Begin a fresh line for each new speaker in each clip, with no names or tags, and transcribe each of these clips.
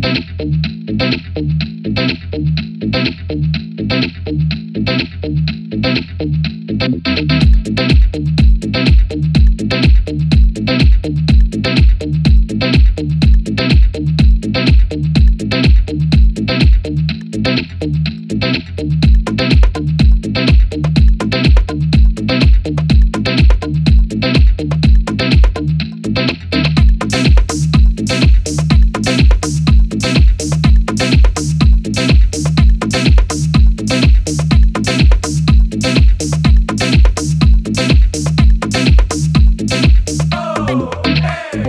Thank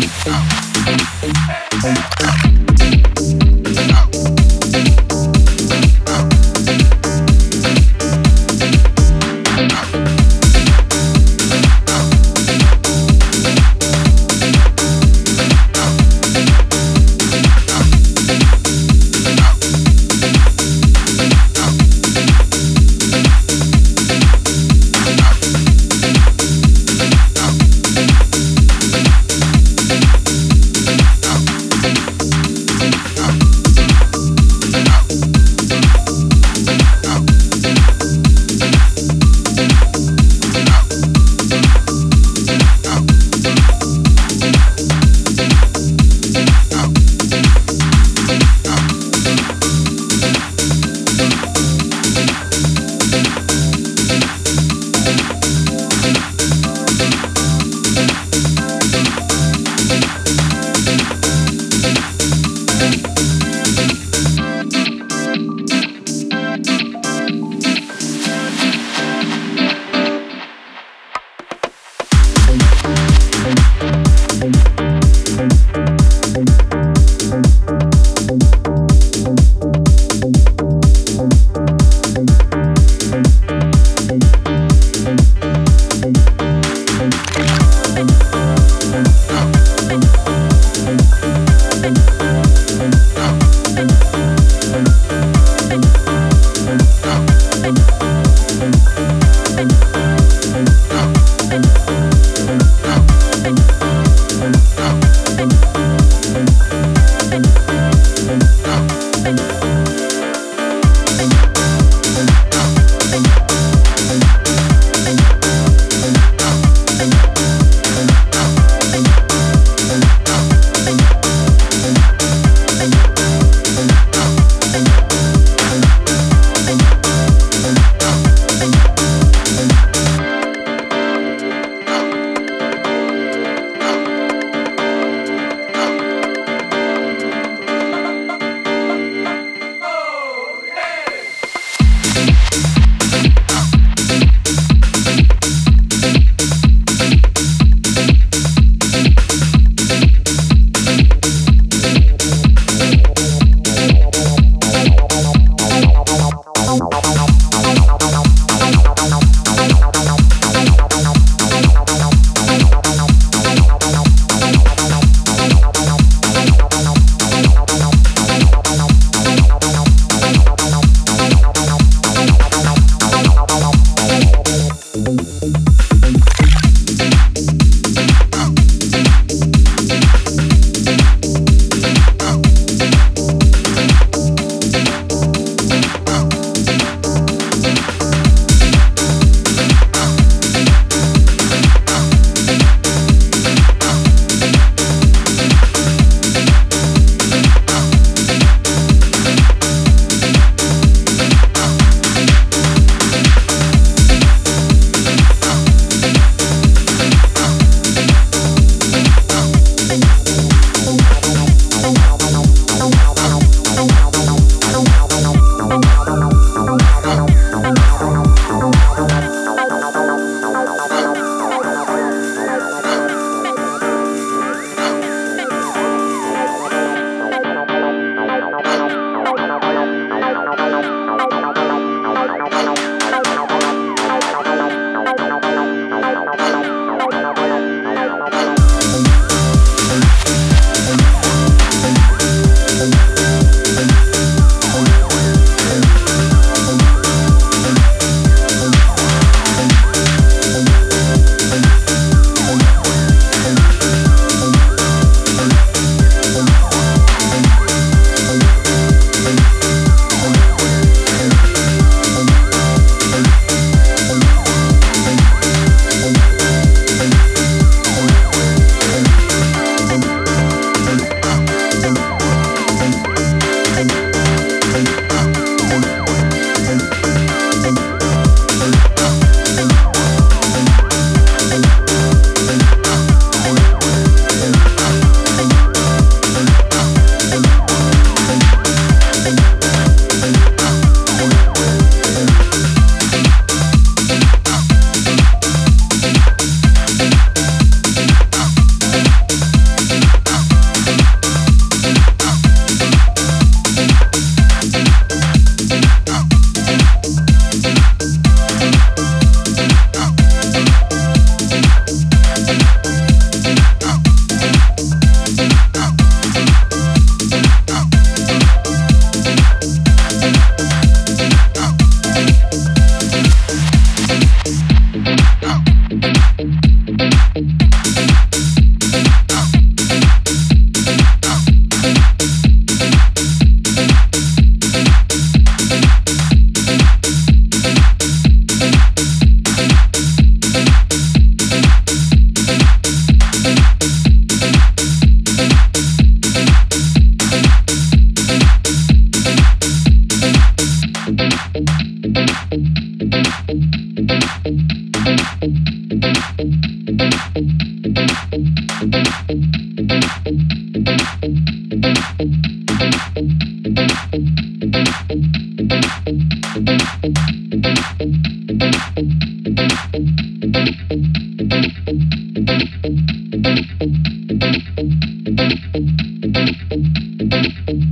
Hey.